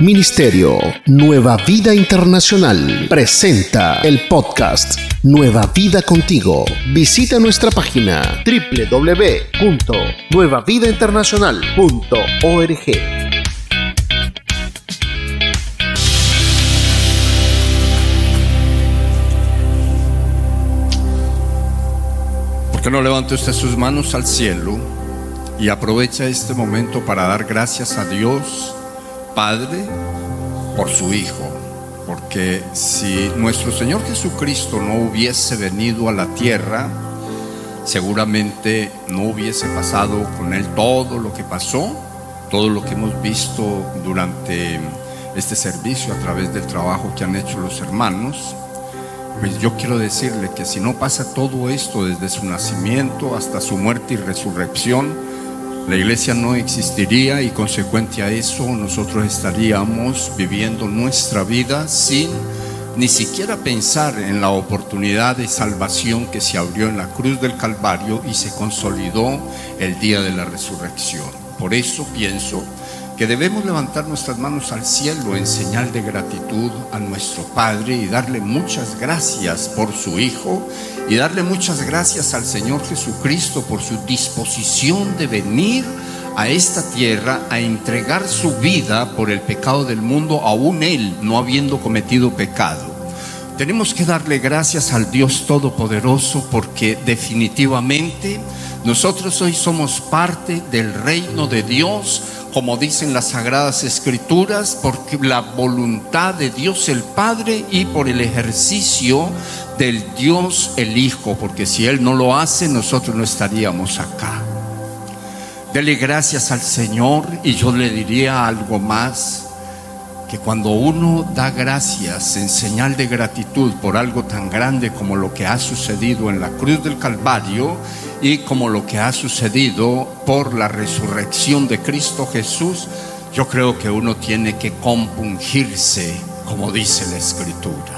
Ministerio Nueva Vida Internacional presenta el podcast Nueva Vida Contigo. Visita nuestra página www.nuevavidainternacional.org. ¿Por qué no levanta usted sus manos al cielo y aprovecha este momento para dar gracias a Dios? Padre por su Hijo. Porque si nuestro Señor Jesucristo no hubiese venido a la tierra, seguramente no hubiese pasado con Él todo lo que pasó, todo lo que hemos visto durante este servicio a través del trabajo que han hecho los hermanos. Pues yo quiero decirle que si no pasa todo esto desde su nacimiento hasta su muerte y resurrección, la iglesia no existiría y consecuente a eso nosotros estaríamos viviendo nuestra vida sin ni siquiera pensar en la oportunidad de salvación que se abrió en la cruz del Calvario y se consolidó el día de la resurrección. Por eso pienso que debemos levantar nuestras manos al cielo en señal de gratitud a nuestro Padre y darle muchas gracias por su Hijo y darle muchas gracias al Señor Jesucristo por su disposición de venir a esta tierra a entregar su vida por el pecado del mundo, aún Él no habiendo cometido pecado. Tenemos que darle gracias al Dios Todopoderoso porque definitivamente nosotros hoy somos parte del reino de Dios como dicen las sagradas escrituras, por la voluntad de Dios el Padre y por el ejercicio del Dios el Hijo, porque si Él no lo hace, nosotros no estaríamos acá. Dele gracias al Señor y yo le diría algo más, que cuando uno da gracias en señal de gratitud por algo tan grande como lo que ha sucedido en la cruz del Calvario, y como lo que ha sucedido por la resurrección de Cristo Jesús, yo creo que uno tiene que compungirse, como dice la Escritura.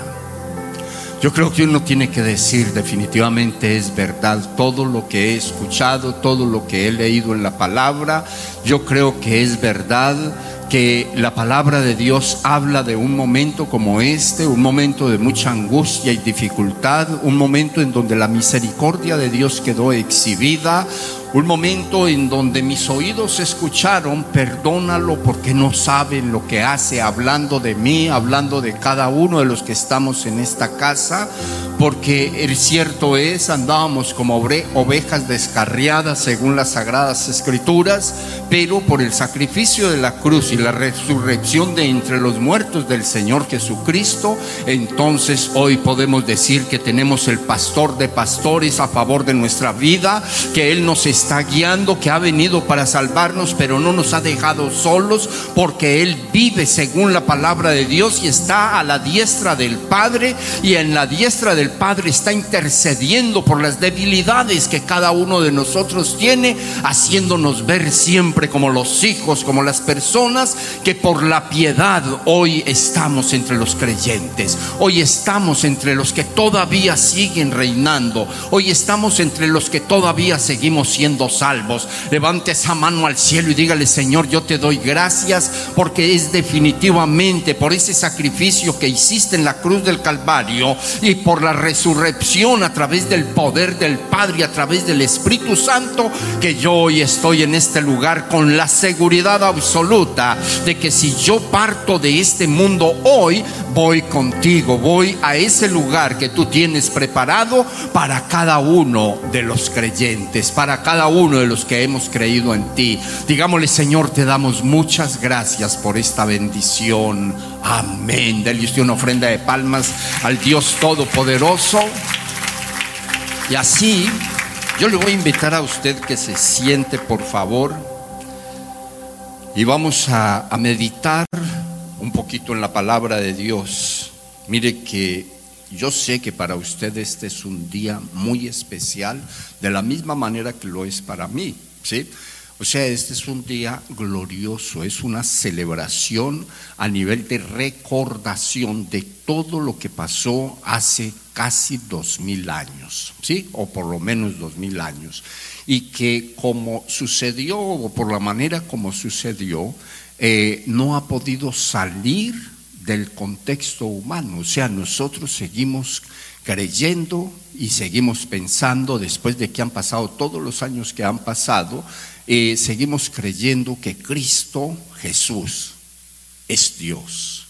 Yo creo que uno tiene que decir definitivamente es verdad todo lo que he escuchado, todo lo que he leído en la palabra. Yo creo que es verdad que la palabra de Dios habla de un momento como este, un momento de mucha angustia y dificultad, un momento en donde la misericordia de Dios quedó exhibida, un momento en donde mis oídos escucharon, perdónalo porque no saben lo que hace, hablando de mí, hablando de cada uno de los que estamos en esta casa, porque el cierto es, andábamos como ovejas descarriadas según las sagradas escrituras, pero por el sacrificio de la cruz y la resurrección de entre los muertos del Señor Jesucristo, entonces hoy podemos decir que tenemos el pastor de pastores a favor de nuestra vida, que Él nos está guiando, que ha venido para salvarnos, pero no nos ha dejado solos, porque Él vive según la palabra de Dios y está a la diestra del Padre, y en la diestra del Padre está intercediendo por las debilidades que cada uno de nosotros tiene, haciéndonos ver siempre como los hijos, como las personas que por la piedad hoy estamos entre los creyentes, hoy estamos entre los que todavía siguen reinando, hoy estamos entre los que todavía seguimos siendo salvos. Levante esa mano al cielo y dígale, Señor, yo te doy gracias porque es definitivamente por ese sacrificio que hiciste en la cruz del Calvario y por la resurrección a través del poder del Padre y a través del Espíritu Santo que yo hoy estoy en este lugar con la seguridad absoluta de que si yo parto de este mundo hoy, voy contigo, voy a ese lugar que tú tienes preparado para cada uno de los creyentes, para cada uno de los que hemos creído en ti. Digámosle, Señor, te damos muchas gracias por esta bendición. Amén. Dele usted una ofrenda de palmas al Dios Todopoderoso. Y así, yo le voy a invitar a usted que se siente, por favor, y vamos a, a meditar un poquito en la palabra de Dios. Mire que yo sé que para usted este es un día muy especial, de la misma manera que lo es para mí, ¿sí? O sea, este es un día glorioso, es una celebración a nivel de recordación de todo lo que pasó hace casi dos mil años, ¿sí? O por lo menos dos mil años. Y que como sucedió, o por la manera como sucedió, eh, no ha podido salir del contexto humano. O sea, nosotros seguimos creyendo y seguimos pensando, después de que han pasado todos los años que han pasado, eh, seguimos creyendo que Cristo Jesús es Dios.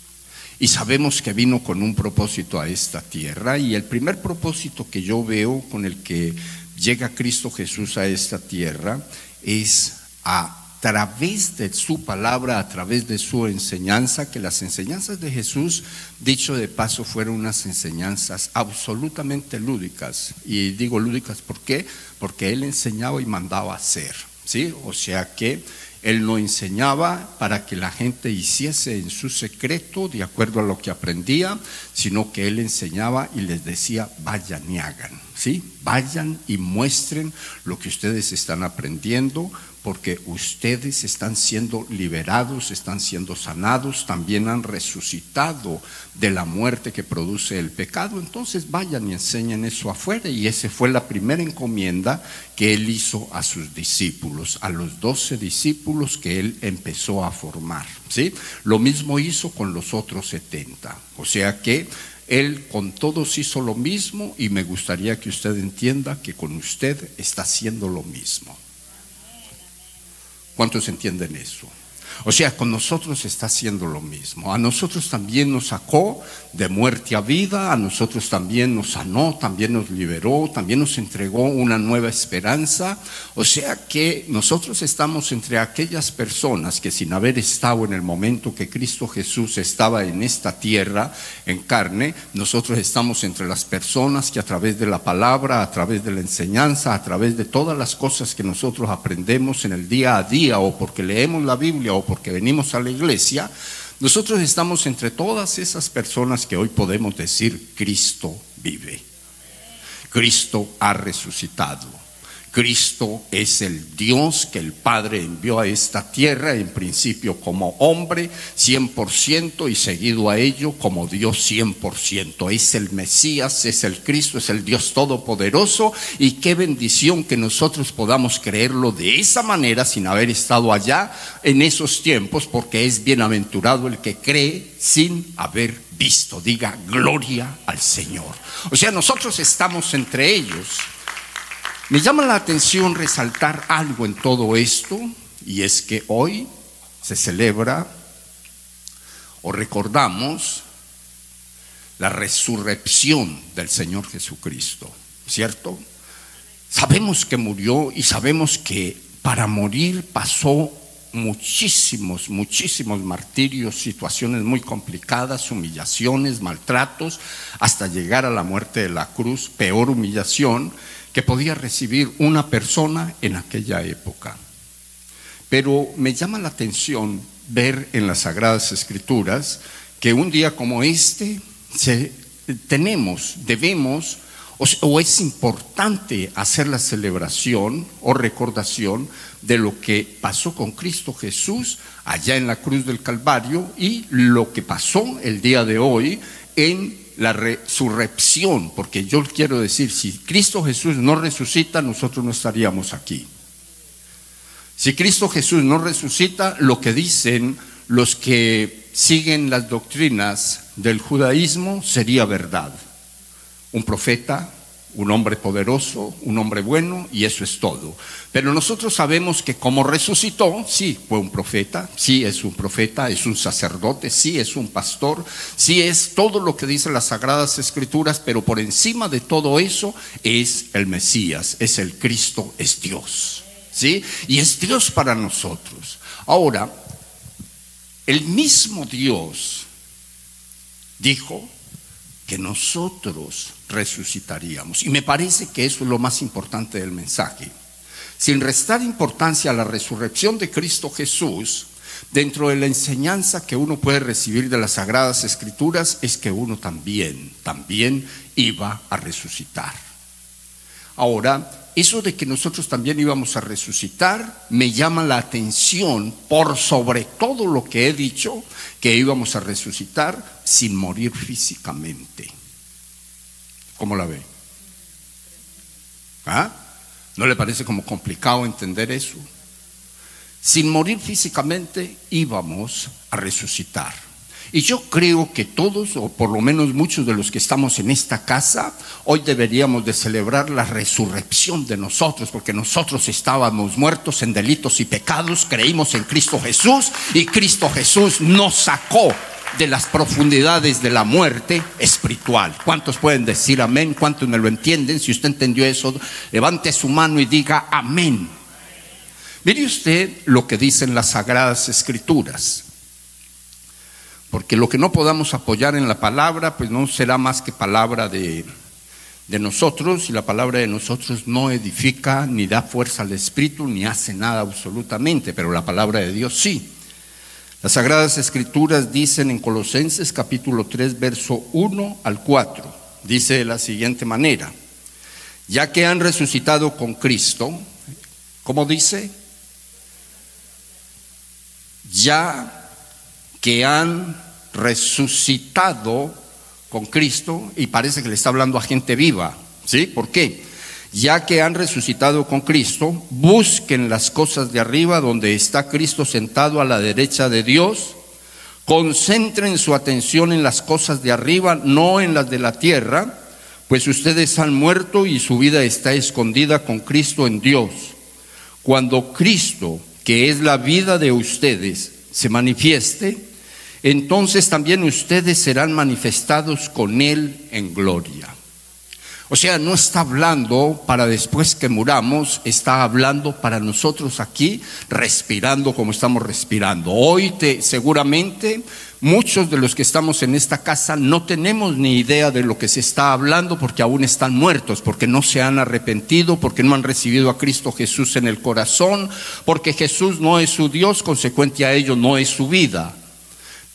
Y sabemos que vino con un propósito a esta tierra y el primer propósito que yo veo con el que llega Cristo Jesús a esta tierra es a través de su palabra, a través de su enseñanza, que las enseñanzas de Jesús, dicho de paso, fueron unas enseñanzas absolutamente lúdicas. Y digo lúdicas, ¿por qué? Porque Él enseñaba y mandaba hacer. ¿sí? O sea que él no enseñaba para que la gente hiciese en su secreto de acuerdo a lo que aprendía, sino que él enseñaba y les decía, vayan y hagan, ¿sí? Vayan y muestren lo que ustedes están aprendiendo, porque ustedes están siendo liberados, están siendo sanados, también han resucitado de la muerte que produce el pecado. Entonces vayan y enseñen eso afuera. Y esa fue la primera encomienda que él hizo a sus discípulos, a los doce discípulos que él empezó a formar. ¿sí? Lo mismo hizo con los otros setenta. O sea que él con todos hizo lo mismo y me gustaría que usted entienda que con usted está haciendo lo mismo. ¿Cuántos entienden eso? O sea, con nosotros está haciendo lo mismo. A nosotros también nos sacó de muerte a vida, a nosotros también nos sanó, también nos liberó, también nos entregó una nueva esperanza. O sea que nosotros estamos entre aquellas personas que sin haber estado en el momento que Cristo Jesús estaba en esta tierra en carne, nosotros estamos entre las personas que a través de la palabra, a través de la enseñanza, a través de todas las cosas que nosotros aprendemos en el día a día o porque leemos la Biblia o porque venimos a la iglesia, nosotros estamos entre todas esas personas que hoy podemos decir, Cristo vive. Cristo ha resucitado. Cristo es el Dios que el Padre envió a esta tierra, en principio como hombre 100% y seguido a ello como Dios 100%. Es el Mesías, es el Cristo, es el Dios Todopoderoso y qué bendición que nosotros podamos creerlo de esa manera sin haber estado allá en esos tiempos, porque es bienaventurado el que cree sin haber visto. Diga, gloria al Señor. O sea, nosotros estamos entre ellos. Me llama la atención resaltar algo en todo esto, y es que hoy se celebra o recordamos la resurrección del Señor Jesucristo, ¿cierto? Sabemos que murió y sabemos que para morir pasó muchísimos, muchísimos martirios, situaciones muy complicadas, humillaciones, maltratos, hasta llegar a la muerte de la cruz, peor humillación que podía recibir una persona en aquella época. Pero me llama la atención ver en las Sagradas Escrituras que un día como este tenemos, debemos, o, es importante hacer la celebración o recordación de lo que pasó con Cristo Jesús allá en la cruz del Calvario y lo que pasó el día de hoy en la resurrección, porque yo quiero decir, si Cristo Jesús no resucita, nosotros no estaríamos aquí. Si Cristo Jesús no resucita, lo que dicen los que siguen las doctrinas del judaísmo sería verdad. Un profeta un hombre poderoso, un hombre bueno, y eso es todo. Pero nosotros sabemos que como resucitó, sí, fue un profeta, sí es un profeta, es un sacerdote, sí es un pastor, sí es todo lo que dicen las sagradas escrituras, pero por encima de todo eso es el Mesías, es el Cristo, es Dios. ¿Sí? Y es Dios para nosotros. Ahora, el mismo Dios dijo que nosotros resucitaríamos. Y me parece que eso es lo más importante del mensaje. Sin restar importancia a la resurrección de Cristo Jesús, dentro de la enseñanza que uno puede recibir de las Sagradas Escrituras es que uno también, también iba a resucitar. Ahora, eso de que nosotros también íbamos a resucitar me llama la atención por sobre todo lo que he dicho, que íbamos a resucitar sin morir físicamente. ¿Cómo la ve? ¿Ah? ¿No le parece como complicado entender eso? Sin morir físicamente íbamos a resucitar. Y yo creo que todos, o por lo menos muchos de los que estamos en esta casa, hoy deberíamos de celebrar la resurrección de nosotros, porque nosotros estábamos muertos en delitos y pecados, creímos en Cristo Jesús y Cristo Jesús nos sacó de las profundidades de la muerte espiritual. ¿Cuántos pueden decir amén? ¿Cuántos me lo entienden? Si usted entendió eso, levante su mano y diga amén. Mire usted lo que dicen las sagradas escrituras. Porque lo que no podamos apoyar en la palabra, pues no será más que palabra de, de nosotros, y la palabra de nosotros no edifica, ni da fuerza al Espíritu, ni hace nada absolutamente, pero la palabra de Dios sí. Las Sagradas Escrituras dicen en Colosenses capítulo 3, verso 1 al 4, dice de la siguiente manera, ya que han resucitado con Cristo, ¿cómo dice? Ya que han resucitado con Cristo, y parece que le está hablando a gente viva, ¿sí? ¿Por qué? Ya que han resucitado con Cristo, busquen las cosas de arriba donde está Cristo sentado a la derecha de Dios, concentren su atención en las cosas de arriba, no en las de la tierra, pues ustedes han muerto y su vida está escondida con Cristo en Dios. Cuando Cristo, que es la vida de ustedes, se manifieste, entonces también ustedes serán manifestados con Él en gloria. O sea, no está hablando para después que muramos, está hablando para nosotros aquí, respirando como estamos respirando. Hoy te, seguramente muchos de los que estamos en esta casa no tenemos ni idea de lo que se está hablando porque aún están muertos, porque no se han arrepentido, porque no han recibido a Cristo Jesús en el corazón, porque Jesús no es su Dios, consecuente a ello no es su vida.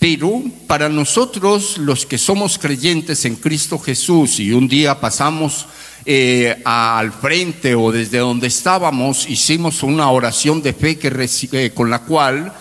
Pero para nosotros los que somos creyentes en Cristo Jesús y un día pasamos eh, al frente o desde donde estábamos, hicimos una oración de fe que, eh, con la cual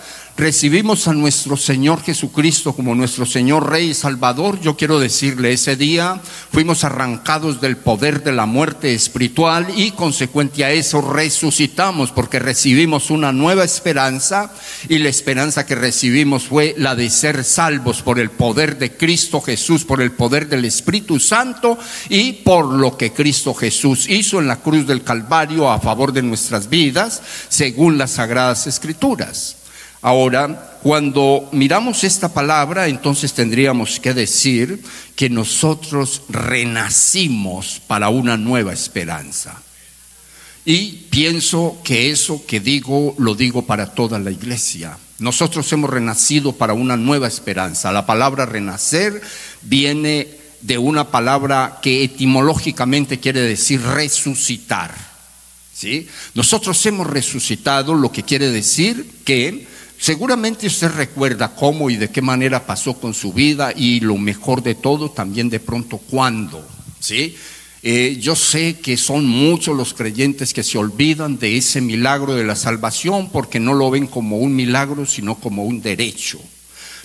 recibimos a nuestro Señor Jesucristo como nuestro Señor Rey y Salvador, yo quiero decirle, ese día fuimos arrancados del poder de la muerte espiritual y consecuente a eso resucitamos porque recibimos una nueva esperanza y la esperanza que recibimos fue la de ser salvos por el poder de Cristo Jesús, por el poder del Espíritu Santo y por lo que Cristo Jesús hizo en la cruz del Calvario a favor de nuestras vidas, según las sagradas escrituras. Ahora, cuando miramos esta palabra, entonces tendríamos que decir que nosotros renacimos para una nueva esperanza. Y pienso que eso que digo lo digo para toda la iglesia. Nosotros hemos renacido para una nueva esperanza. La palabra renacer viene de una palabra que etimológicamente quiere decir resucitar. ¿sí? Nosotros hemos resucitado, lo que quiere decir que Seguramente usted recuerda cómo y de qué manera pasó con su vida y lo mejor de todo también de pronto cuándo, ¿sí? Eh, yo sé que son muchos los creyentes que se olvidan de ese milagro de la salvación porque no lo ven como un milagro, sino como un derecho.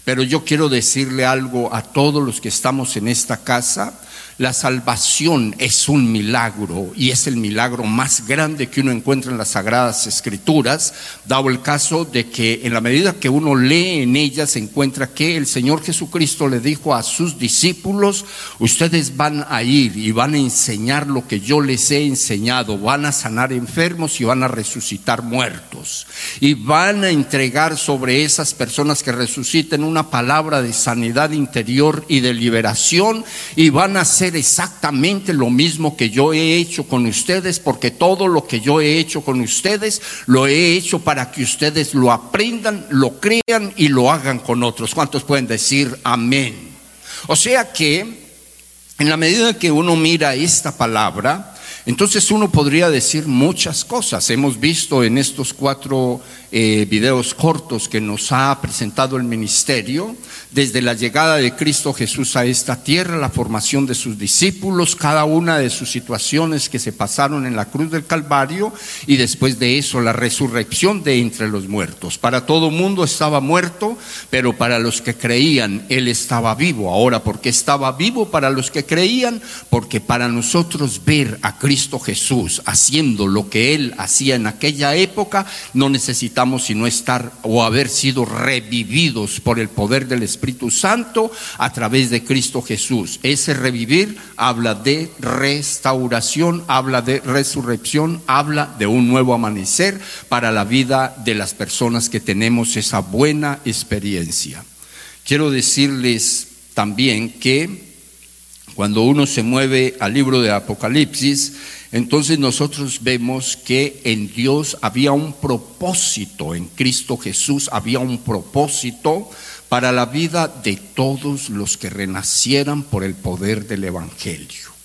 Pero yo quiero decirle algo a todos los que estamos en esta casa la salvación es un milagro y es el milagro más grande que uno encuentra en las sagradas escrituras, dado el caso de que en la medida que uno lee en ellas se encuentra que el Señor Jesucristo le dijo a sus discípulos, ustedes van a ir y van a enseñar lo que yo les he enseñado, van a sanar enfermos y van a resucitar muertos. Y van a entregar sobre esas personas que resuciten una palabra de sanidad interior y de liberación y van a ser exactamente lo mismo que yo he hecho con ustedes, porque todo lo que yo he hecho con ustedes, lo he hecho para que ustedes lo aprendan, lo crean y lo hagan con otros. ¿Cuántos pueden decir amén? O sea que, en la medida que uno mira esta palabra, Entonces uno podría decir muchas cosas. Hemos visto en estos cuatro eh, videos cortos que nos ha presentado el ministerio, desde la llegada de Cristo Jesús a esta tierra, la formación de sus discípulos, cada una de sus situaciones que se pasaron en la cruz del Calvario y después de eso la resurrección de entre los muertos. Para todo mundo estaba muerto, pero para los que creían Él estaba vivo. Ahora, ¿por qué estaba vivo para los que creían? Porque para nosotros ver a Cristo Jesús haciendo lo que Él hacía en aquella época, no necesitamos sino estar o haber sido revividos por el poder del Espíritu Santo a través de Cristo Jesús. Ese revivir habla de restauración, habla de resurrección, habla de un nuevo amanecer para la vida de las personas que tenemos esa buena experiencia. Quiero decirles también que cuando uno se mueve al libro de Apocalipsis, entonces nosotros vemos que en Dios había un propósito, en Cristo Jesús había un propósito para la vida de todos los que renacieran por el poder del Evangelio.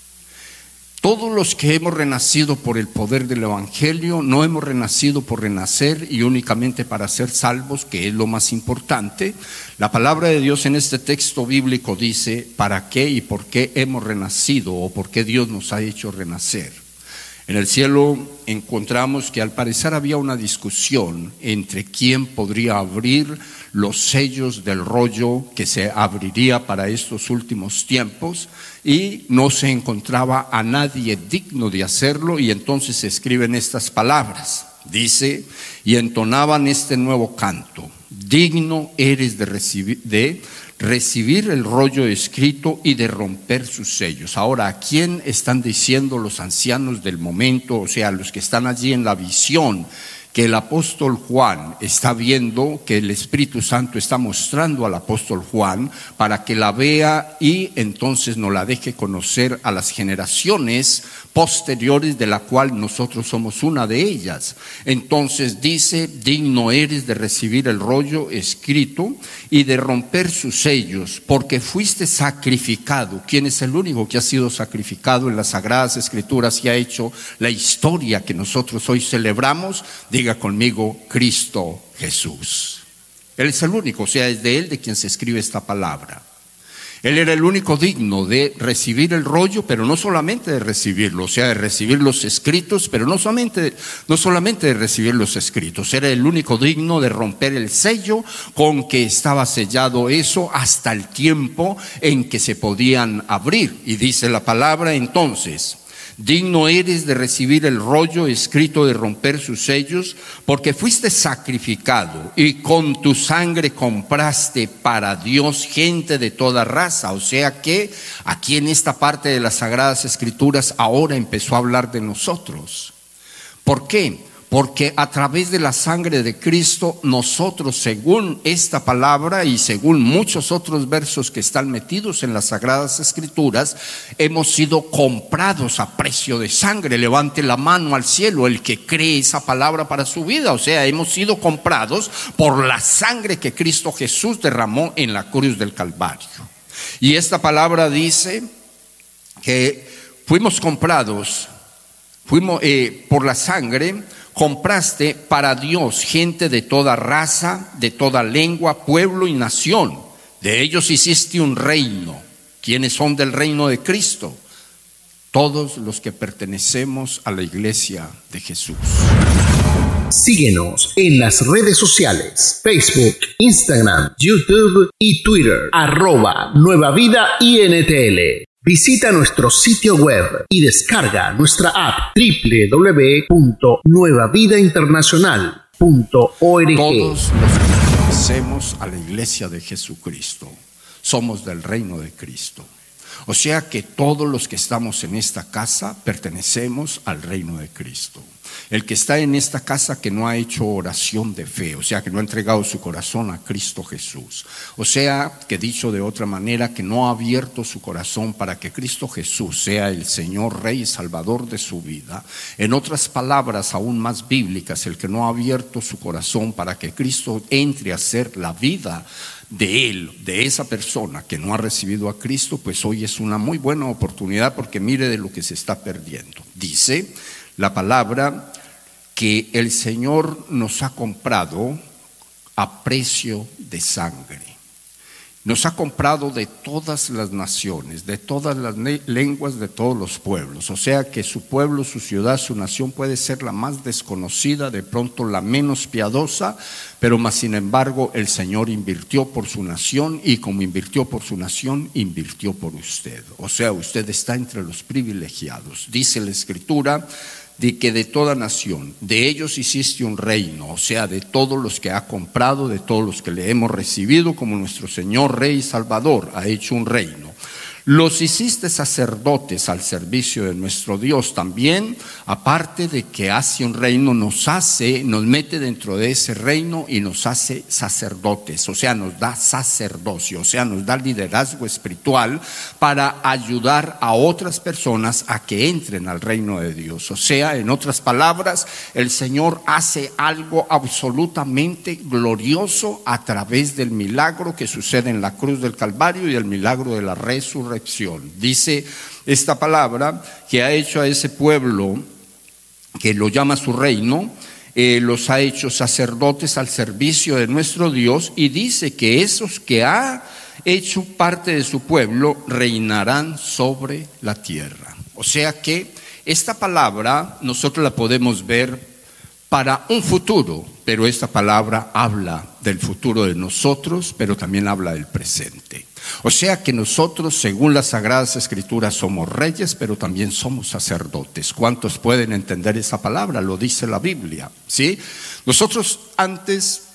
Todos los que hemos renacido por el poder del Evangelio, no hemos renacido por renacer y únicamente para ser salvos, que es lo más importante. La palabra de Dios en este texto bíblico dice para qué y por qué hemos renacido o por qué Dios nos ha hecho renacer. En el cielo encontramos que al parecer había una discusión entre quién podría abrir los sellos del rollo que se abriría para estos últimos tiempos y no se encontraba a nadie digno de hacerlo y entonces se escriben estas palabras. Dice, y entonaban este nuevo canto, digno eres de recibir, de recibir el rollo escrito y de romper sus sellos. Ahora, ¿a quién están diciendo los ancianos del momento, o sea, los que están allí en la visión? que el apóstol Juan está viendo, que el Espíritu Santo está mostrando al apóstol Juan para que la vea y entonces nos la deje conocer a las generaciones posteriores de la cual nosotros somos una de ellas. Entonces dice, digno eres de recibir el rollo escrito y de romper sus sellos, porque fuiste sacrificado. ¿Quién es el único que ha sido sacrificado en las sagradas escrituras y ha hecho la historia que nosotros hoy celebramos? Diga conmigo, Cristo Jesús. Él es el único, o sea, es de Él de quien se escribe esta palabra. Él era el único digno de recibir el rollo, pero no solamente de recibirlo, o sea, de recibir los escritos, pero no solamente, no solamente de recibir los escritos, era el único digno de romper el sello con que estaba sellado eso hasta el tiempo en que se podían abrir. Y dice la palabra entonces, Digno eres de recibir el rollo escrito de romper sus sellos, porque fuiste sacrificado y con tu sangre compraste para Dios gente de toda raza. O sea que aquí en esta parte de las Sagradas Escrituras ahora empezó a hablar de nosotros. ¿Por qué? Porque a través de la sangre de Cristo, nosotros, según esta palabra y según muchos otros versos que están metidos en las Sagradas Escrituras, hemos sido comprados a precio de sangre. Levante la mano al cielo el que cree esa palabra para su vida. O sea, hemos sido comprados por la sangre que Cristo Jesús derramó en la cruz del Calvario. Y esta palabra dice que fuimos comprados, fuimos eh, por la sangre compraste para Dios gente de toda raza, de toda lengua, pueblo y nación. De ellos hiciste un reino. ¿Quiénes son del reino de Cristo? Todos los que pertenecemos a la iglesia de Jesús. Síguenos en las redes sociales, Facebook, Instagram, YouTube y Twitter, arroba Nueva Vida INTL. Visita nuestro sitio web y descarga nuestra app www.nuevavidainternacional.org. Todos los que pertenecemos a la iglesia de Jesucristo somos del reino de Cristo. O sea que todos los que estamos en esta casa pertenecemos al reino de Cristo. El que está en esta casa que no ha hecho oración de fe, o sea, que no ha entregado su corazón a Cristo Jesús. O sea, que dicho de otra manera, que no ha abierto su corazón para que Cristo Jesús sea el Señor, Rey y Salvador de su vida. En otras palabras aún más bíblicas, el que no ha abierto su corazón para que Cristo entre a ser la vida de él, de esa persona que no ha recibido a Cristo, pues hoy es una muy buena oportunidad porque mire de lo que se está perdiendo. Dice la palabra que el Señor nos ha comprado a precio de sangre. Nos ha comprado de todas las naciones, de todas las lenguas, de todos los pueblos. O sea que su pueblo, su ciudad, su nación puede ser la más desconocida, de pronto la menos piadosa, pero más sin embargo el Señor invirtió por su nación y como invirtió por su nación, invirtió por usted. O sea, usted está entre los privilegiados. Dice la Escritura, de que de toda nación, de ellos hiciste un reino, o sea, de todos los que ha comprado, de todos los que le hemos recibido como nuestro Señor Rey y Salvador, ha hecho un reino. Los hiciste sacerdotes al servicio de nuestro Dios también, aparte de que hace un reino, nos hace, nos mete dentro de ese reino y nos hace sacerdotes, o sea, nos da sacerdocio, o sea, nos da liderazgo espiritual para ayudar a otras personas a que entren al reino de Dios. O sea, en otras palabras, el Señor hace algo absolutamente glorioso a través del milagro que sucede en la cruz del Calvario y el milagro de la resurrección Dice esta palabra que ha hecho a ese pueblo que lo llama su reino, eh, los ha hecho sacerdotes al servicio de nuestro Dios y dice que esos que ha hecho parte de su pueblo reinarán sobre la tierra. O sea que esta palabra nosotros la podemos ver para un futuro, pero esta palabra habla del futuro de nosotros, pero también habla del presente. O sea que nosotros, según las Sagradas Escrituras, somos reyes, pero también somos sacerdotes. ¿Cuántos pueden entender esa palabra? Lo dice la Biblia, ¿sí? Nosotros antes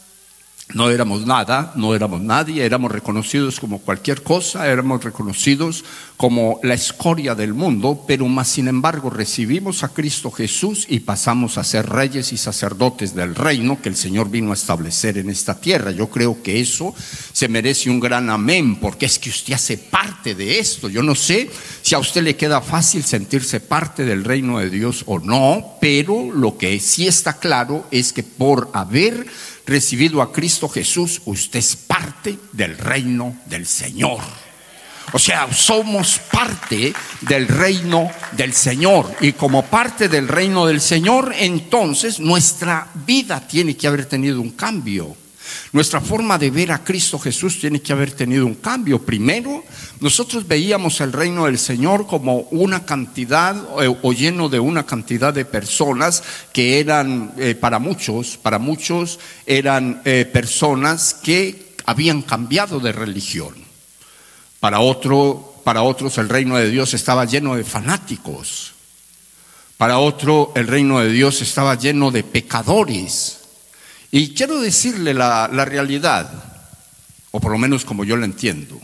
no éramos nada, no éramos nadie, éramos reconocidos como cualquier cosa, éramos reconocidos como la escoria del mundo, pero más sin embargo recibimos a Cristo Jesús y pasamos a ser reyes y sacerdotes del reino que el Señor vino a establecer en esta tierra. Yo creo que eso se merece un gran amén, porque es que usted hace parte de esto. Yo no sé si a usted le queda fácil sentirse parte del reino de Dios o no, pero lo que sí está claro es que por haber recibido a Cristo Jesús, usted es parte del reino del Señor. O sea, somos parte del reino del Señor. Y como parte del reino del Señor, entonces nuestra vida tiene que haber tenido un cambio. Nuestra forma de ver a Cristo Jesús tiene que haber tenido un cambio. Primero, nosotros veíamos el reino del Señor como una cantidad eh, o lleno de una cantidad de personas que eran eh, para muchos, para muchos eran eh, personas que habían cambiado de religión. Para otro, para otros el reino de Dios estaba lleno de fanáticos. Para otro el reino de Dios estaba lleno de pecadores. Y quiero decirle la, realidad, o por lo menos como yo la entiendo.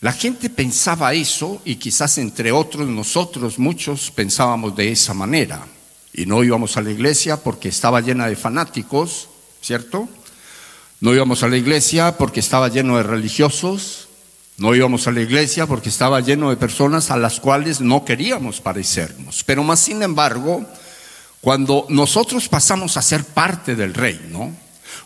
La gente pensaba eso y quizás entre otros nosotros muchos pensábamos de esa manera. Y no íbamos a la iglesia porque estaba llena de fanáticos, ¿cierto? No íbamos a la iglesia porque estaba lleno de religiosos. No íbamos a la iglesia porque estaba lleno de personas a las cuales no queríamos parecernos. Pero más sin embargo, cuando nosotros pasamos a ser parte del reino,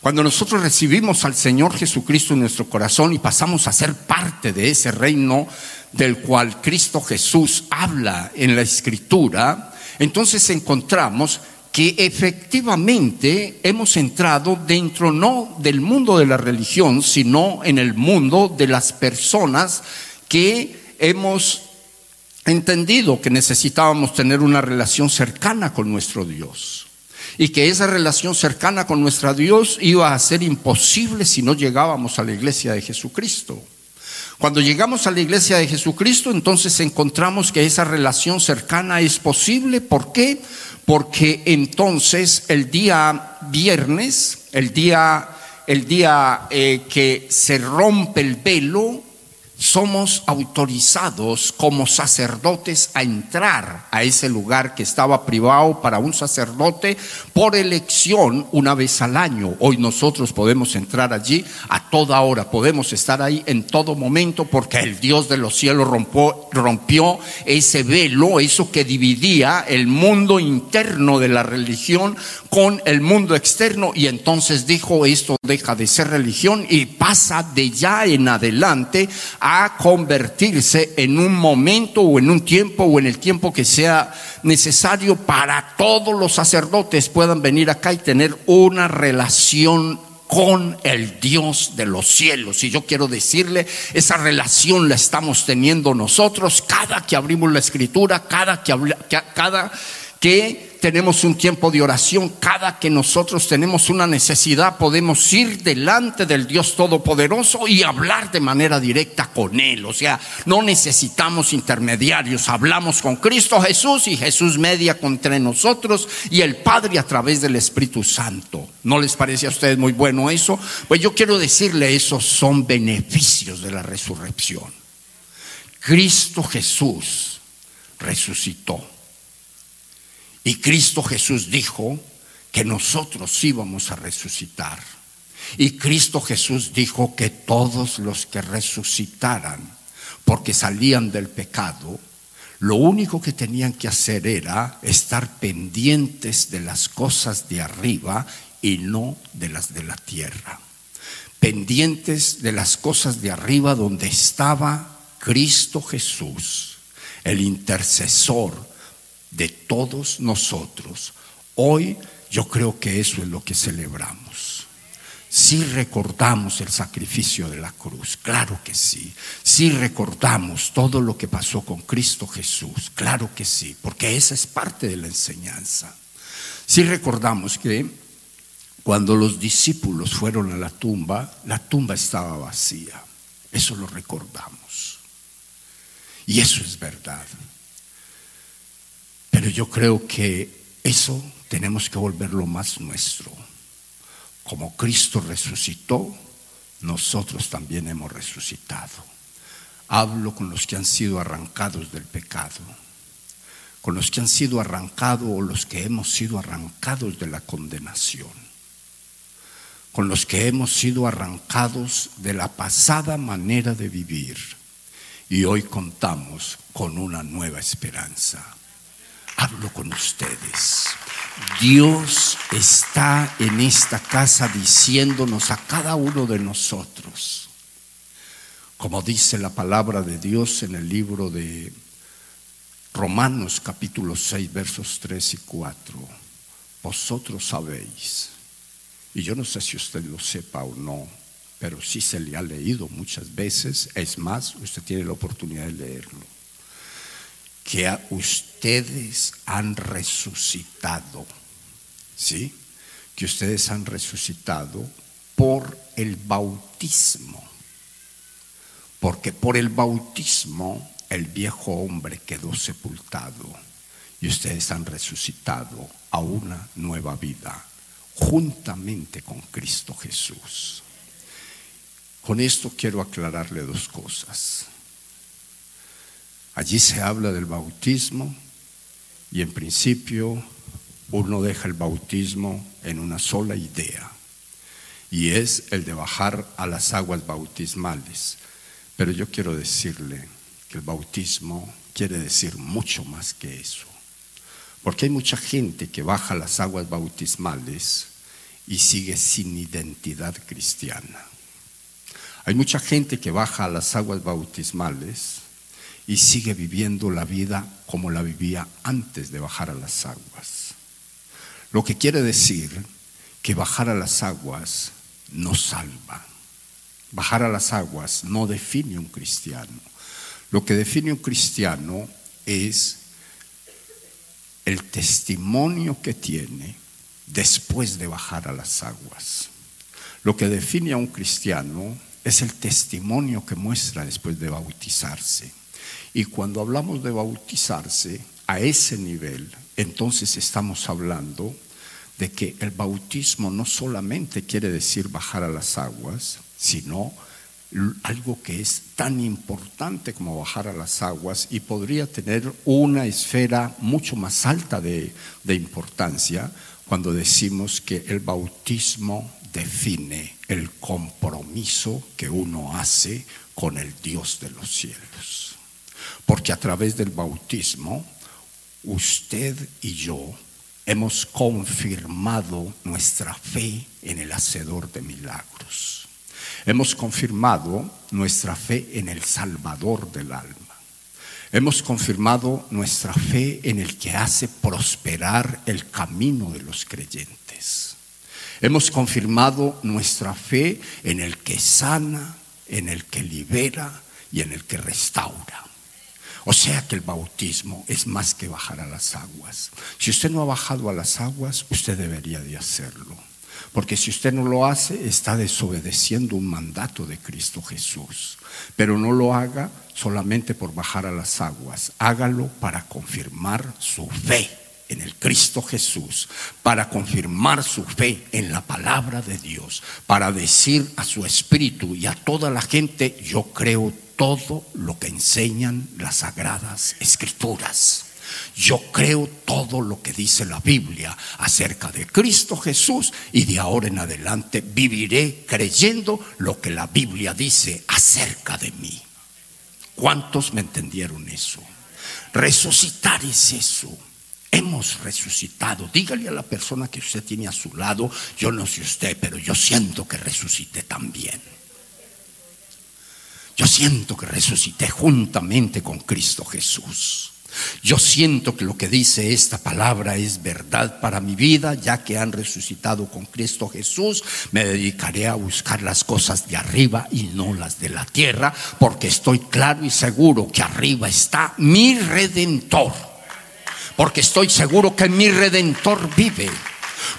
cuando nosotros recibimos al Señor Jesucristo en nuestro corazón y pasamos a ser parte de ese reino del cual Cristo Jesús habla en la Escritura, entonces encontramos que efectivamente hemos entrado dentro no del mundo de la religión, sino en el mundo de las personas que hemos entendido que necesitábamos tener una relación cercana con nuestro Dios y que esa relación cercana con nuestro Dios iba a ser imposible si no llegábamos a la iglesia de Jesucristo. Cuando llegamos a la iglesia de Jesucristo, entonces encontramos que esa relación cercana es posible. ¿Por qué? Porque entonces el día viernes, el día, el día eh, que se rompe el velo, somos autorizados como sacerdotes a entrar a ese lugar que estaba privado para un sacerdote por elección una vez al año. Hoy nosotros podemos entrar allí a toda hora, podemos estar ahí en todo momento porque el Dios de los cielos rompió, rompió ese velo, eso que dividía el mundo interno de la religión con el mundo externo y entonces dijo esto deja de ser religión y pasa de ya en adelante a convertirse en un momento o en un tiempo o en el tiempo que sea necesario para todos los sacerdotes puedan venir acá y tener una relación con el Dios de los cielos. Y yo quiero decirle, esa relación la estamos teniendo nosotros cada que abrimos la escritura, cada que, cada que tenemos un tiempo de oración, cada que nosotros tenemos una necesidad, podemos ir delante del Dios Todopoderoso y hablar de manera directa con Él. O sea, no necesitamos intermediarios, hablamos con Cristo Jesús y Jesús media entre nosotros y el Padre a través del Espíritu Santo. ¿No les parece a ustedes muy bueno eso? Pues yo quiero decirle, esos son beneficios de la resurrección. Cristo Jesús resucitó. Y Cristo Jesús dijo que nosotros íbamos a resucitar. Y Cristo Jesús dijo que todos los que resucitaran, porque salían del pecado, lo único que tenían que hacer era estar pendientes de las cosas de arriba y no de las de la tierra. Pendientes de las cosas de arriba donde estaba Cristo Jesús, el intercesor de todos nosotros. Hoy yo creo que eso es lo que celebramos. Si recordamos el sacrificio de la cruz, claro que sí. Si recordamos todo lo que pasó con Cristo Jesús, claro que sí, porque esa es parte de la enseñanza. Si recordamos que cuando los discípulos fueron a la tumba, la tumba estaba vacía. Eso lo recordamos. Y eso es verdad. Pero yo creo que eso tenemos que volverlo más nuestro. Como Cristo resucitó, nosotros también hemos resucitado. Hablo con los que han sido arrancados del pecado, con los que han sido arrancados o los que hemos sido arrancados de la condenación, con los que hemos sido arrancados de la pasada manera de vivir y hoy contamos con una nueva esperanza hablo con ustedes. Dios está en esta casa diciéndonos a cada uno de nosotros, como dice la palabra de Dios en el libro de Romanos capítulo 6 versos 3 y 4, vosotros sabéis, y yo no sé si usted lo sepa o no, pero sí se le ha leído muchas veces, es más, usted tiene la oportunidad de leerlo que ustedes han resucitado, ¿sí? Que ustedes han resucitado por el bautismo. Porque por el bautismo el viejo hombre quedó sepultado y ustedes han resucitado a una nueva vida juntamente con Cristo Jesús. Con esto quiero aclararle dos cosas. Allí se habla del bautismo y en principio uno deja el bautismo en una sola idea y es el de bajar a las aguas bautismales. Pero yo quiero decirle que el bautismo quiere decir mucho más que eso. Porque hay mucha gente que baja las aguas bautismales y sigue sin identidad cristiana. Hay mucha gente que baja a las aguas bautismales y sigue viviendo la vida como la vivía antes de bajar a las aguas. Lo que quiere decir que bajar a las aguas no salva. Bajar a las aguas no define un cristiano. Lo que define un cristiano es el testimonio que tiene después de bajar a las aguas. Lo que define a un cristiano es el testimonio que muestra después de bautizarse. Y cuando hablamos de bautizarse a ese nivel, entonces estamos hablando de que el bautismo no solamente quiere decir bajar a las aguas, sino algo que es tan importante como bajar a las aguas y podría tener una esfera mucho más alta de, importancia cuando decimos que el bautismo define el compromiso que uno hace con el Dios de los cielos. Porque a través del bautismo, usted y yo hemos confirmado nuestra fe en el Hacedor de milagros. Hemos confirmado nuestra fe en el Salvador del alma. Hemos confirmado nuestra fe en el que hace prosperar el camino de los creyentes. Hemos confirmado nuestra fe en el que sana, en el que libera y en el que restaura. O sea que el bautismo es más que bajar a las aguas. Si usted no ha bajado a las aguas, usted debería de hacerlo. Porque si usted no lo hace, está desobedeciendo un mandato de Cristo Jesús. Pero no lo haga solamente por bajar a las aguas. Hágalo para confirmar su fe en el Cristo Jesús, para confirmar su fe en la palabra de Dios, para decir a su espíritu y a toda la gente, yo creo todo lo que enseñan las sagradas escrituras. Yo creo todo lo que dice la Biblia acerca de Cristo Jesús y de ahora en adelante viviré creyendo lo que la Biblia dice acerca de mí. ¿Cuántos me entendieron eso? Resucitar es eso. Hemos resucitado. Dígale a la persona que usted tiene a su lado, yo no sé usted, pero yo siento que resucité también. Yo siento que resucité juntamente con Cristo Jesús. Yo siento que lo que dice esta palabra es verdad para mi vida, ya que han resucitado con Cristo Jesús, me dedicaré a buscar las cosas de arriba y no las de la tierra, porque estoy claro y seguro que arriba está mi redentor, porque estoy seguro que mi redentor vive.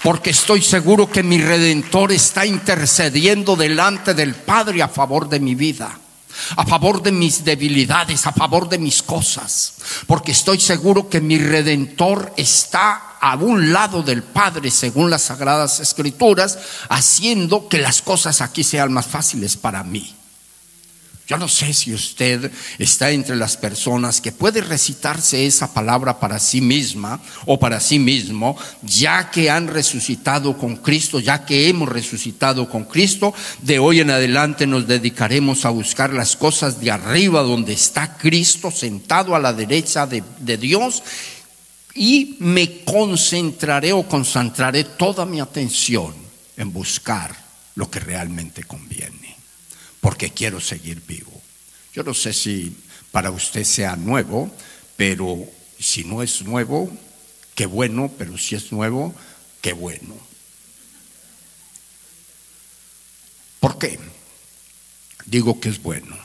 Porque estoy seguro que mi redentor está intercediendo delante del Padre a favor de mi vida a favor de mis debilidades, a favor de mis cosas, porque estoy seguro que mi redentor está a un lado del Padre, según las sagradas escrituras, haciendo que las cosas aquí sean más fáciles para mí. Yo no sé si usted está entre las personas que puede recitarse esa palabra para sí misma o para sí mismo, ya que han resucitado con Cristo, ya que hemos resucitado con Cristo, de hoy en adelante nos dedicaremos a buscar las cosas de arriba donde está Cristo sentado a la derecha de, Dios y me concentraré o concentraré toda mi atención en buscar lo que realmente conviene porque quiero seguir vivo. Yo no sé si para usted sea nuevo, pero si no es nuevo, qué bueno, pero si es nuevo, qué bueno. ¿Por qué? Digo que es bueno.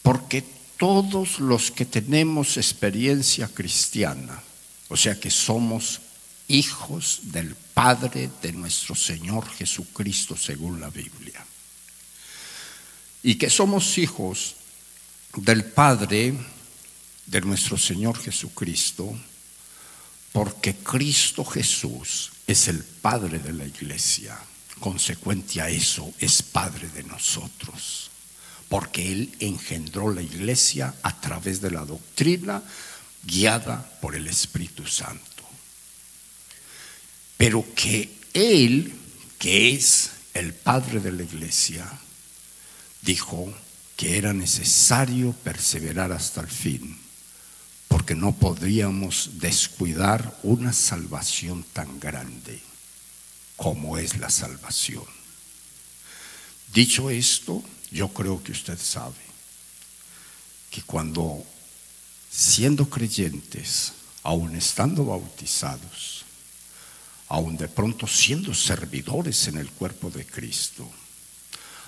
Porque todos los que tenemos experiencia cristiana, o sea que somos hijos del Padre de nuestro Señor Jesucristo según la Biblia, y que somos hijos del Padre de nuestro Señor Jesucristo, porque Cristo Jesús es el Padre de la iglesia. Consecuente a eso, es Padre de nosotros, porque Él engendró la iglesia a través de la doctrina guiada por el Espíritu Santo. Pero que Él, que es el Padre de la iglesia, dijo que era necesario perseverar hasta el fin, porque no podríamos descuidar una salvación tan grande como es la salvación. Dicho esto, yo creo que usted sabe que cuando siendo creyentes, aun estando bautizados, aun de pronto siendo servidores en el cuerpo de Cristo,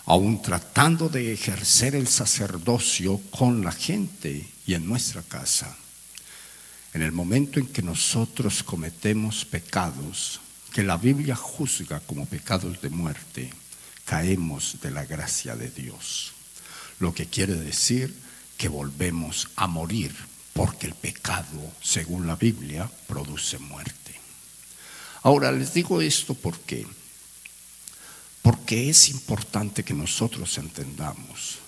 aún tratando de ejercer el sacerdocio con la gente y en nuestra casa. En el momento en que nosotros cometemos pecados que la Biblia juzga como pecados de muerte, caemos de la gracia de Dios. Lo que quiere decir que volvemos a morir porque el pecado, según la Biblia, produce muerte. Ahora les digo esto porque Porque es importante que nosotros entendamos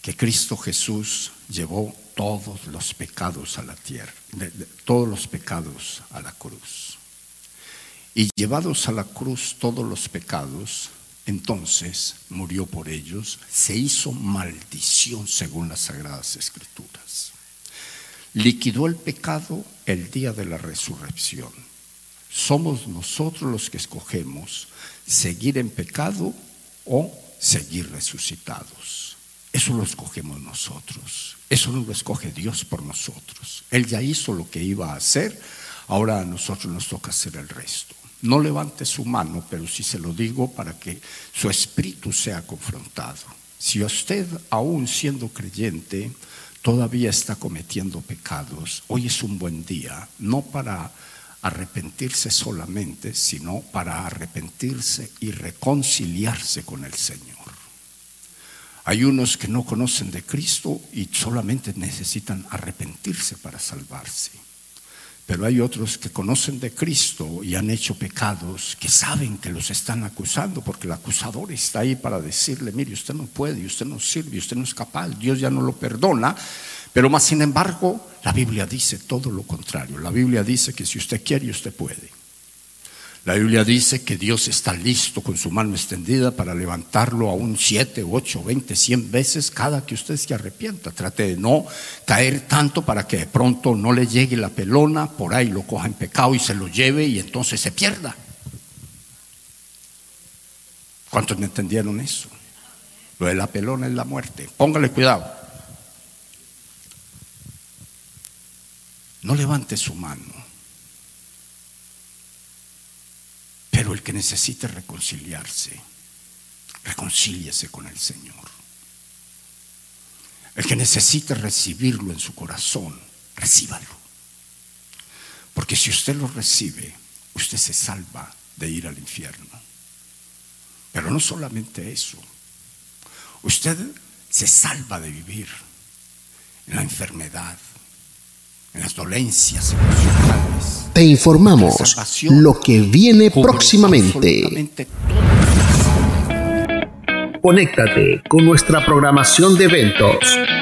que Cristo Jesús llevó todos los pecados a la tierra, todos los pecados a la cruz. Y llevados a la cruz todos los pecados, entonces murió por ellos, se hizo maldición según las sagradas escrituras. Liquidó el pecado el día de la resurrección. Somos nosotros los que escogemos seguir en pecado o seguir resucitados. Eso lo escogemos nosotros. Eso no lo escoge Dios por nosotros. Él ya hizo lo que iba a hacer. Ahora a nosotros nos toca hacer el resto. No levante su mano, pero sí se lo digo para que su espíritu sea confrontado. Si usted, aún siendo creyente, todavía está cometiendo pecados, hoy es un buen día, no para arrepentirse solamente, sino para arrepentirse y reconciliarse con el Señor. Hay unos que no conocen de Cristo y solamente necesitan arrepentirse para salvarse. Pero hay otros que conocen de Cristo y han hecho pecados que saben que los están acusando porque el acusador está ahí para decirle, mire, usted no puede, usted no sirve, usted no es capaz, Dios ya no lo perdona. Pero más sin embargo, la Biblia dice todo lo contrario. La Biblia dice que si usted quiere, usted puede. La Biblia dice que Dios está listo con su mano extendida para levantarlo a un siete, ocho, veinte, cien veces cada que usted se arrepienta. Trate de no caer tanto para que de pronto no le llegue la pelona, por ahí lo coja en pecado y se lo lleve y entonces se pierda. ¿Cuántos me entendieron eso? Lo de la pelona es la muerte. Póngale cuidado. No levante su mano Pero el que necesite reconciliarse, reconcíliese con el Señor. El que necesite recibirlo en su corazón, recíbalo. Porque si usted lo recibe, usted se salva de ir al infierno. Pero no solamente eso. Usted se salva de vivir en la enfermedad, en las dolencias emocionales. Te informamos lo que viene próximamente. Conéctate con nuestra programación de eventos.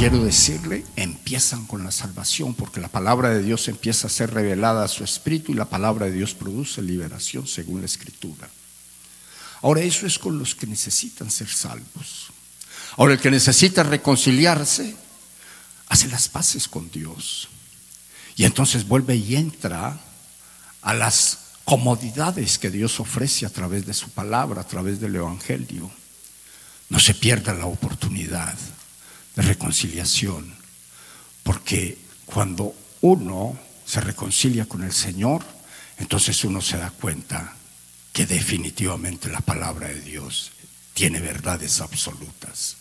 Quiero decirle, empiezan con la salvación, porque la palabra de Dios empieza a ser revelada a su espíritu y la palabra de Dios produce liberación según la escritura. Ahora eso es con los que necesitan ser salvos. Ahora el que necesita reconciliarse, hace las paces con Dios. Y entonces vuelve y entra a las comodidades que Dios ofrece a través de su palabra, a través del Evangelio. No se pierda la oportunidad de reconciliación, porque cuando uno se reconcilia con el Señor, entonces uno se da cuenta que definitivamente la palabra de Dios tiene verdades absolutas.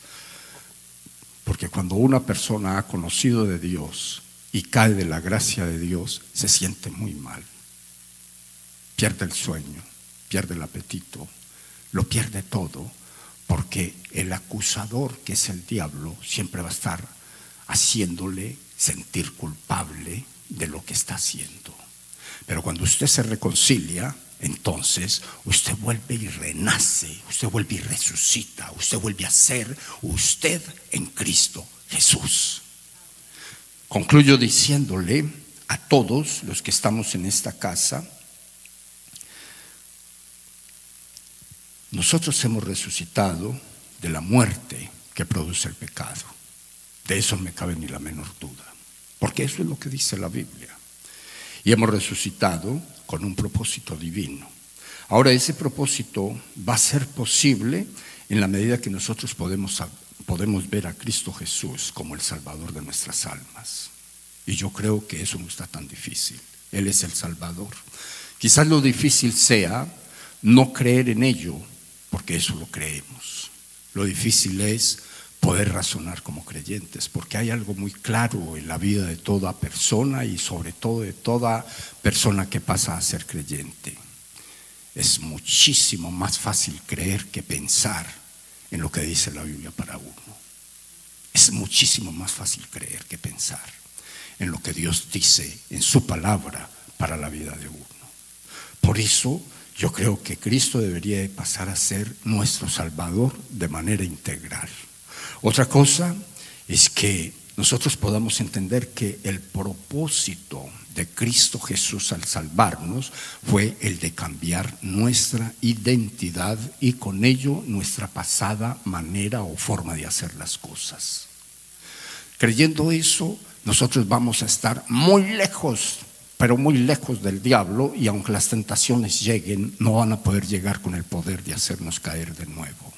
Porque cuando una persona ha conocido de Dios y cae de la gracia de Dios, se siente muy mal. Pierde el sueño, pierde el apetito, lo pierde todo porque el acusador, que es el diablo, siempre va a estar haciéndole sentir culpable de lo que está haciendo. Pero cuando usted se reconcilia, entonces usted vuelve y renace, usted vuelve y resucita, usted vuelve a ser usted en Cristo Jesús. Concluyo diciéndole a todos los que estamos en esta casa, Nosotros hemos resucitado de la muerte que produce el pecado. De eso no me cabe ni la menor duda. Porque eso es lo que dice la Biblia. Y hemos resucitado con un propósito divino. Ahora ese propósito va a ser posible en la medida que nosotros podemos, podemos ver a Cristo Jesús como el Salvador de nuestras almas. Y yo creo que eso no está tan difícil. Él es el Salvador. Quizás lo difícil sea no creer en ello, porque eso lo creemos. Lo difícil es poder razonar como creyentes, porque hay algo muy claro en la vida de toda persona y sobre todo de toda persona que pasa a ser creyente. Es muchísimo más fácil creer que pensar en lo que dice la Biblia para uno. Es muchísimo más fácil creer que pensar en lo que Dios dice en su palabra para la vida de uno. Por eso yo creo que Cristo debería pasar a ser nuestro Salvador de manera integral. Otra cosa es que nosotros podamos entender que el propósito de Cristo Jesús al salvarnos fue el de cambiar nuestra identidad y con ello nuestra pasada manera o forma de hacer las cosas. Creyendo eso, nosotros vamos a estar muy lejos pero muy lejos del diablo y aunque las tentaciones lleguen, no van a poder llegar con el poder de hacernos caer de nuevo.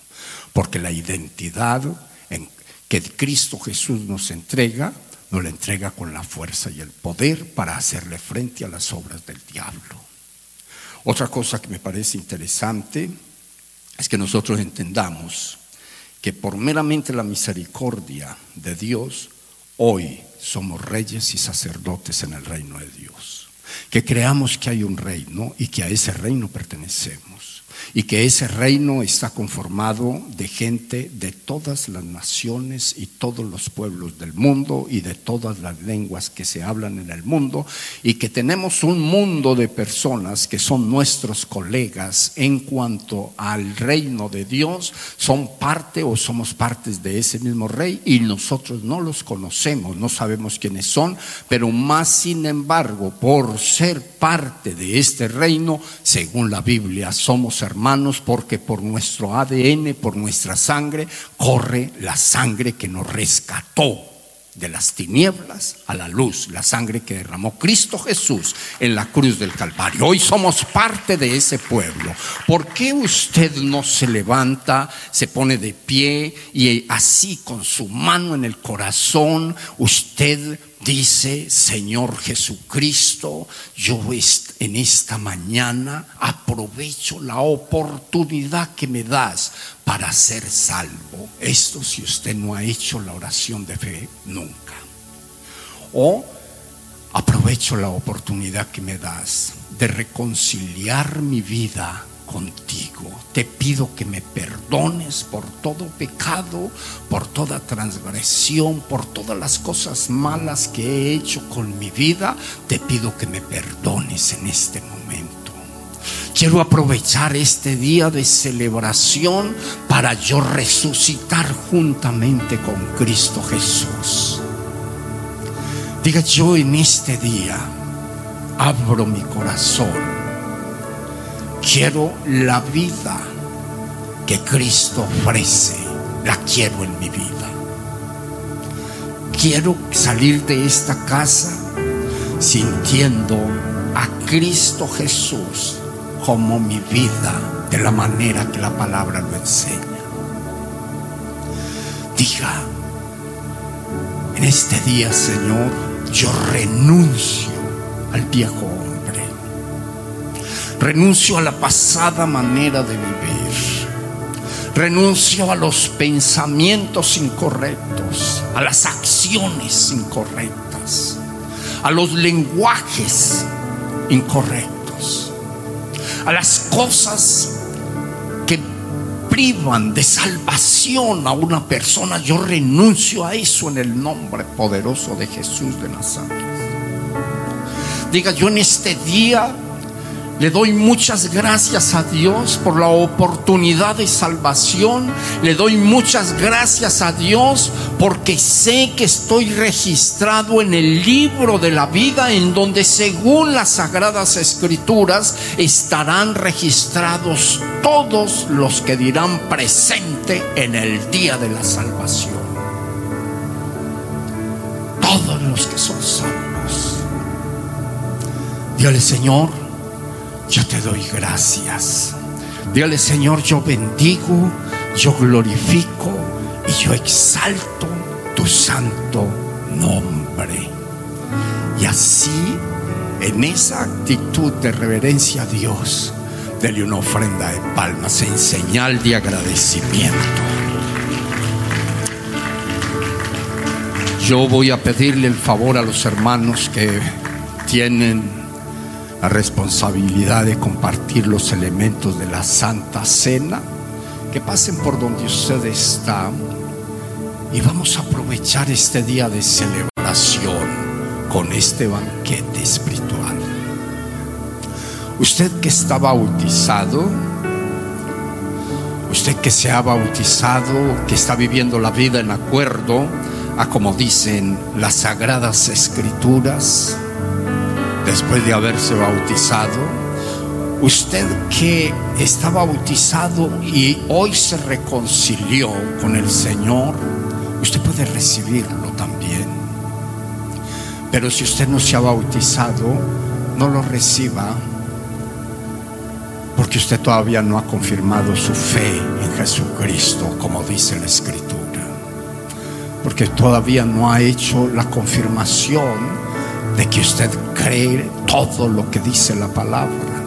Porque la identidad en que Cristo Jesús nos entrega, nos la entrega con la fuerza y el poder para hacerle frente a las obras del diablo. Otra cosa que me parece interesante es que nosotros entendamos que por meramente la misericordia de Dios, hoy somos reyes y sacerdotes en el reino de Dios. Que creamos que hay un reino y que a ese reino pertenecemos y que ese reino está conformado de gente de todas las naciones y todos los pueblos del mundo y de todas las lenguas que se hablan en el mundo y que tenemos un mundo de personas que son nuestros colegas en cuanto al reino de Dios, son parte o somos partes de ese mismo rey y nosotros no los conocemos, no sabemos quiénes son, pero más sin embargo, por ser parte de este reino, según la Biblia, somos hermanos hermanos, porque por nuestro ADN, por nuestra sangre, corre la sangre que nos rescató de las tinieblas a la luz, la sangre que derramó Cristo Jesús en la cruz del Calvario. Hoy somos parte de ese pueblo. ¿Por qué usted no se levanta, se pone de pie y así con su mano en el corazón, usted dice, Señor Jesucristo, yo en esta mañana aprovecho la oportunidad que me das para ser salvo. Esto si usted no ha hecho la oración de fe nunca. O aprovecho la oportunidad que me das de reconciliar mi vida contigo. Te pido que me perdones por todo pecado, por toda transgresión, por todas las cosas malas que he hecho con mi vida. Te pido que me perdones en este momento. Quiero aprovechar este día de celebración para yo resucitar juntamente con Cristo Jesús. Diga yo en este día, abro mi corazón Quiero la vida que Cristo ofrece, la quiero en mi vida. Quiero salir de esta casa sintiendo a Cristo Jesús como mi vida de la manera que la palabra lo enseña. Diga, en este día, Señor, yo renuncio al viejo Renuncio a la pasada manera de vivir. Renuncio a los pensamientos incorrectos, a las acciones incorrectas, a los lenguajes incorrectos, a las cosas que privan de salvación a una persona. Yo renuncio a eso en el nombre poderoso de Jesús de Nazaret. Diga yo en este día le doy muchas gracias a Dios por la oportunidad de salvación. Le doy muchas gracias a Dios porque sé que estoy registrado en el libro de la vida en donde según las sagradas escrituras estarán registrados todos los que dirán presente en el día de la salvación. Todos los que son salvos. Dígale, Señor, yo te doy gracias. Dígale, Señor, yo bendigo, yo glorifico y yo exalto tu santo nombre. Y así en esa actitud de reverencia a Dios, dele una ofrenda de palmas en señal de agradecimiento. Yo voy a pedirle el favor a los hermanos que tienen la responsabilidad de compartir los elementos de la Santa Cena, que pasen por donde usted está y vamos a aprovechar este día de celebración con este banquete espiritual. Usted que está bautizado, usted que se ha bautizado, que está viviendo la vida en acuerdo a como dicen las sagradas escrituras, después de haberse bautizado, usted que está bautizado y hoy se reconcilió con el Señor, usted puede recibirlo también. Pero si usted no se ha bautizado, no lo reciba porque usted todavía no ha confirmado su fe en Jesucristo, como dice la Escritura. Porque todavía no ha hecho la confirmación de que usted cree todo lo que dice la palabra.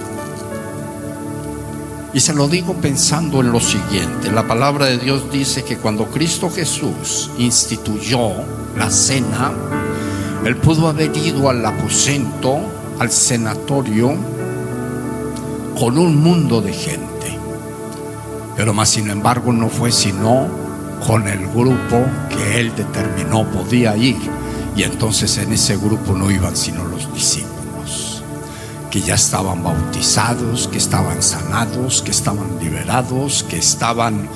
Y se lo digo pensando en lo siguiente. La palabra de Dios dice que cuando Cristo Jesús instituyó la cena, él pudo haber ido al aposento, al senatorio, con un mundo de gente. Pero más sin embargo no fue sino con el grupo que él determinó podía ir. Y entonces en ese grupo no iban sino los discípulos, que ya estaban bautizados, que estaban sanados, que estaban liberados, que estaban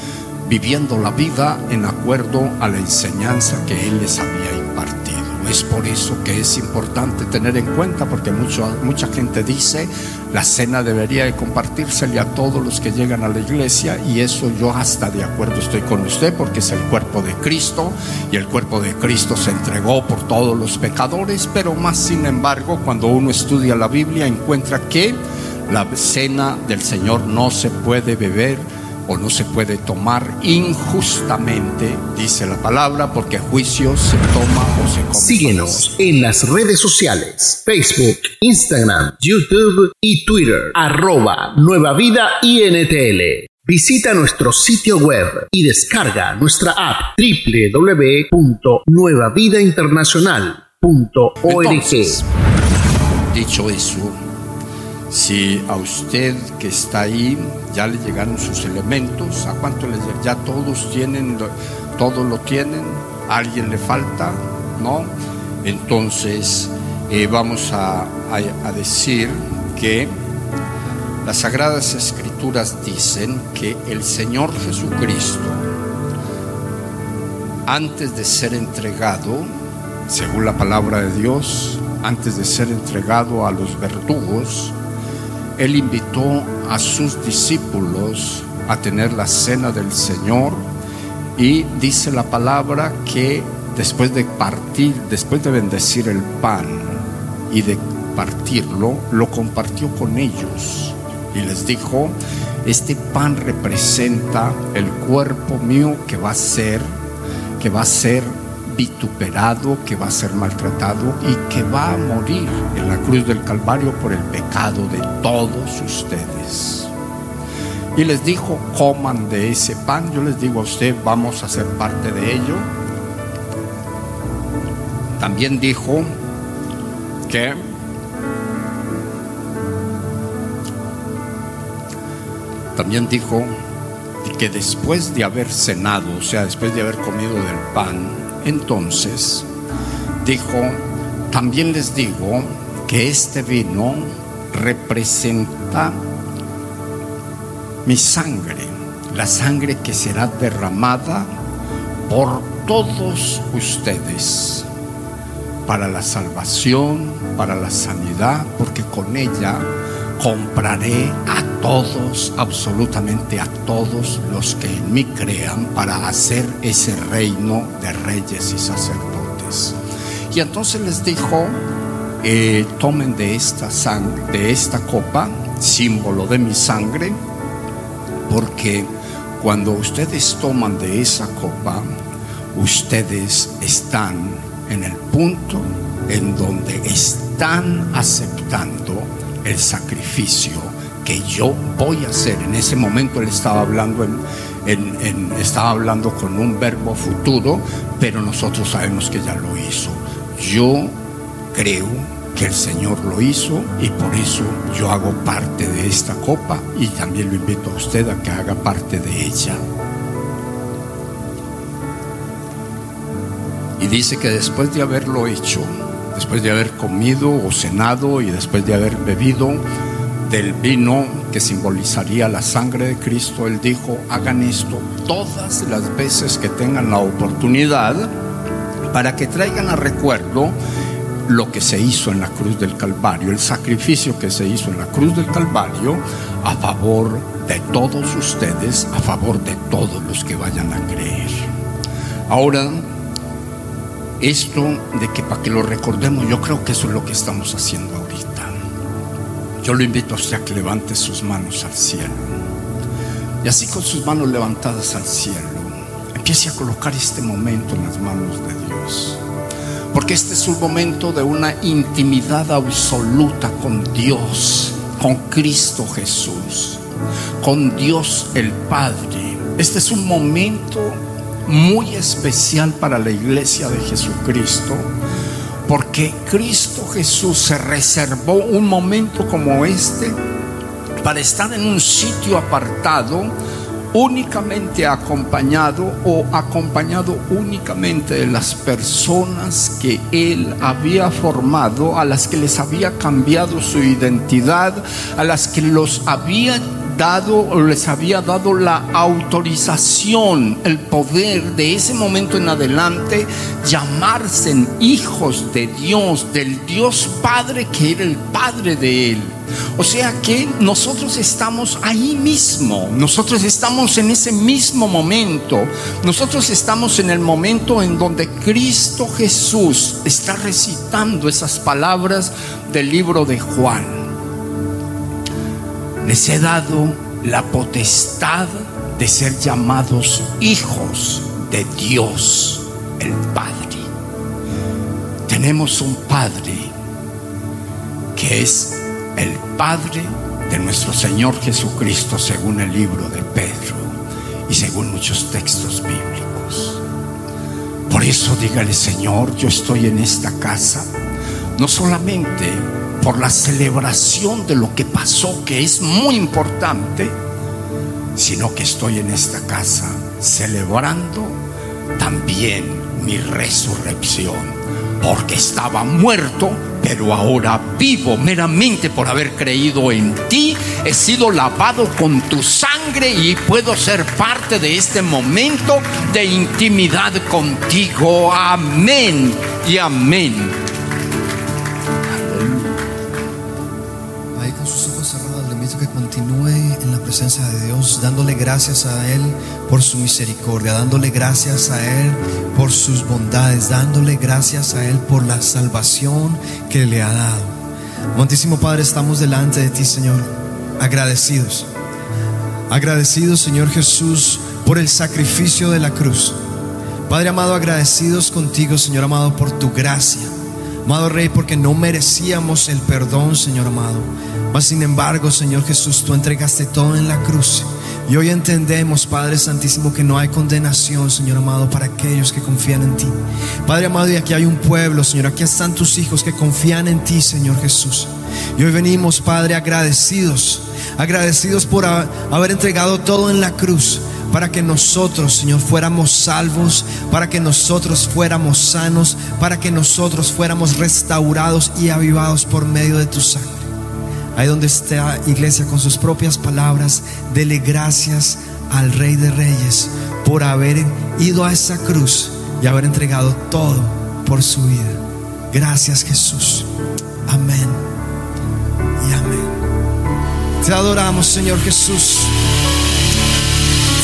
viviendo la vida en acuerdo a la enseñanza que él les había impartido. Es por eso que es importante tener en cuenta, porque mucha gente dice, la cena debería de compartírsele a todos los que llegan a la iglesia y eso yo hasta de acuerdo estoy con usted, porque es el cuerpo de Cristo y el cuerpo de Cristo se entregó por todos los pecadores, pero más sin embargo, cuando uno estudia la Biblia encuentra que la cena del Señor no se puede beber o no se puede tomar injustamente, dice la palabra, porque juicio se toma o se come. Síguenos en las redes sociales, Facebook, Instagram, YouTube y Twitter, arroba Nueva Vida INTL. Visita nuestro sitio web y descarga nuestra app www.nuevavidainternacional.org. Dicho eso, si a usted que está ahí ya le llegaron sus elementos, ¿a cuánto les Ya todos tienen, todos lo tienen, ¿A alguien le falta, ¿no? Entonces eh, vamos a, a decir que las Sagradas Escrituras dicen que el Señor Jesucristo, antes de ser entregado, según la palabra de Dios, antes de ser entregado a los verdugos, él invitó a sus discípulos a tener la cena del Señor y dice la palabra que después de partir, después de bendecir el pan y de partirlo, lo compartió con ellos y les dijo, este pan representa el cuerpo mío que va a ser, que va a ser vituperado, que va a ser maltratado y que va a morir en la cruz del Calvario por el pecado de todos ustedes. Y les dijo, coman de ese pan. Yo les digo a usted, vamos a ser parte de ello. También dijo que también dijo que después de haber cenado, o sea, después de haber comido del pan, entonces dijo, también les digo que este vino representa mi sangre, la sangre que será derramada por todos ustedes para la salvación, para la sanidad, porque con ella compraré a todos, absolutamente a todos los que en mí crean para hacer ese reino de reyes y sacerdotes. Y entonces les dijo, eh, tomen de esta sangre, de esta copa, símbolo de mi sangre, porque cuando ustedes toman de esa copa, ustedes están en el punto en donde están están aceptando el sacrificio que yo voy a hacer. En ese momento él estaba hablando estaba hablando con un verbo futuro, pero nosotros sabemos que ya lo hizo. Yo creo que el Señor lo hizo y por eso yo hago parte de esta copa y también lo invito a usted a que haga parte de ella. Y dice que después de haberlo hecho, después de haber comido o cenado y después de haber bebido del vino que simbolizaría la sangre de Cristo, él dijo, hagan esto todas las veces que tengan la oportunidad para que traigan a recuerdo lo que se hizo en la cruz del Calvario, el sacrificio que se hizo en la cruz del Calvario a favor de todos ustedes, a favor de todos los que vayan a creer. Ahora, esto de que para que lo recordemos, yo creo que eso es lo que estamos haciendo ahorita. Yo lo invito a usted a que levante sus manos al cielo. Y así con sus manos levantadas al cielo, empiece a colocar este momento en las manos de Dios. Porque este es un momento de una intimidad absoluta con Dios, con Cristo Jesús, con Dios el Padre. Este es un momento muy especial para la iglesia de Jesucristo, porque Cristo Jesús se reservó un momento como este para estar en un sitio apartado únicamente acompañado o acompañado únicamente de las personas que él había formado, a las que les había cambiado su identidad, a las que los había dado les había dado la autorización, el poder de ese momento en adelante llamarse hijos de Dios, del Dios Padre que era el Padre de él. O sea que nosotros estamos ahí mismo, nosotros estamos en ese mismo momento, nosotros estamos en el momento en donde Cristo Jesús está recitando esas palabras del libro de Juan. Les he dado la potestad de ser llamados hijos de Dios, el Padre. Tenemos un Padre que es el Padre de nuestro Señor Jesucristo, según el libro de Pedro y según muchos textos bíblicos. Por eso dígale, Señor, yo estoy en esta casa, no solamente por la celebración de lo que pasó, que es muy importante, sino que estoy en esta casa celebrando también mi resurrección, porque estaba muerto pero ahora vivo meramente por haber creído en ti. He sido lavado con tu sangre y puedo ser parte de este momento de intimidad contigo. Amén y amén. Presencia de Dios, dándole gracias a Él por su misericordia, dándole gracias a Él por sus bondades, dándole gracias a Él por la salvación que le ha dado. Montísimo Padre, estamos delante de ti, Señor, agradecidos. Agradecidos, Señor Jesús, por el sacrificio de la cruz. Padre amado, agradecidos contigo, Señor amado, por tu gracia. Amado Rey, porque no merecíamos el perdón, Señor amado. Mas sin embargo, Señor Jesús, tú entregaste todo en la cruz y hoy entendemos, Padre Santísimo, que no hay condenación, Señor amado, para aquellos que confían en ti. Padre amado, y aquí hay un pueblo, Señor, aquí están tus hijos que confían en ti, Señor Jesús. Y hoy venimos, Padre, agradecidos, agradecidos por haber entregado todo en la cruz para que nosotros, Señor, fuéramos salvos, para que nosotros fuéramos sanos, para que nosotros fuéramos restaurados y avivados por medio de tu sangre. Ahí donde está iglesia con sus propias palabras, dele gracias al Rey de Reyes por haber ido a esa cruz y haber entregado todo por su vida. Gracias Jesús. Amén. Y amén. Te adoramos Señor Jesús.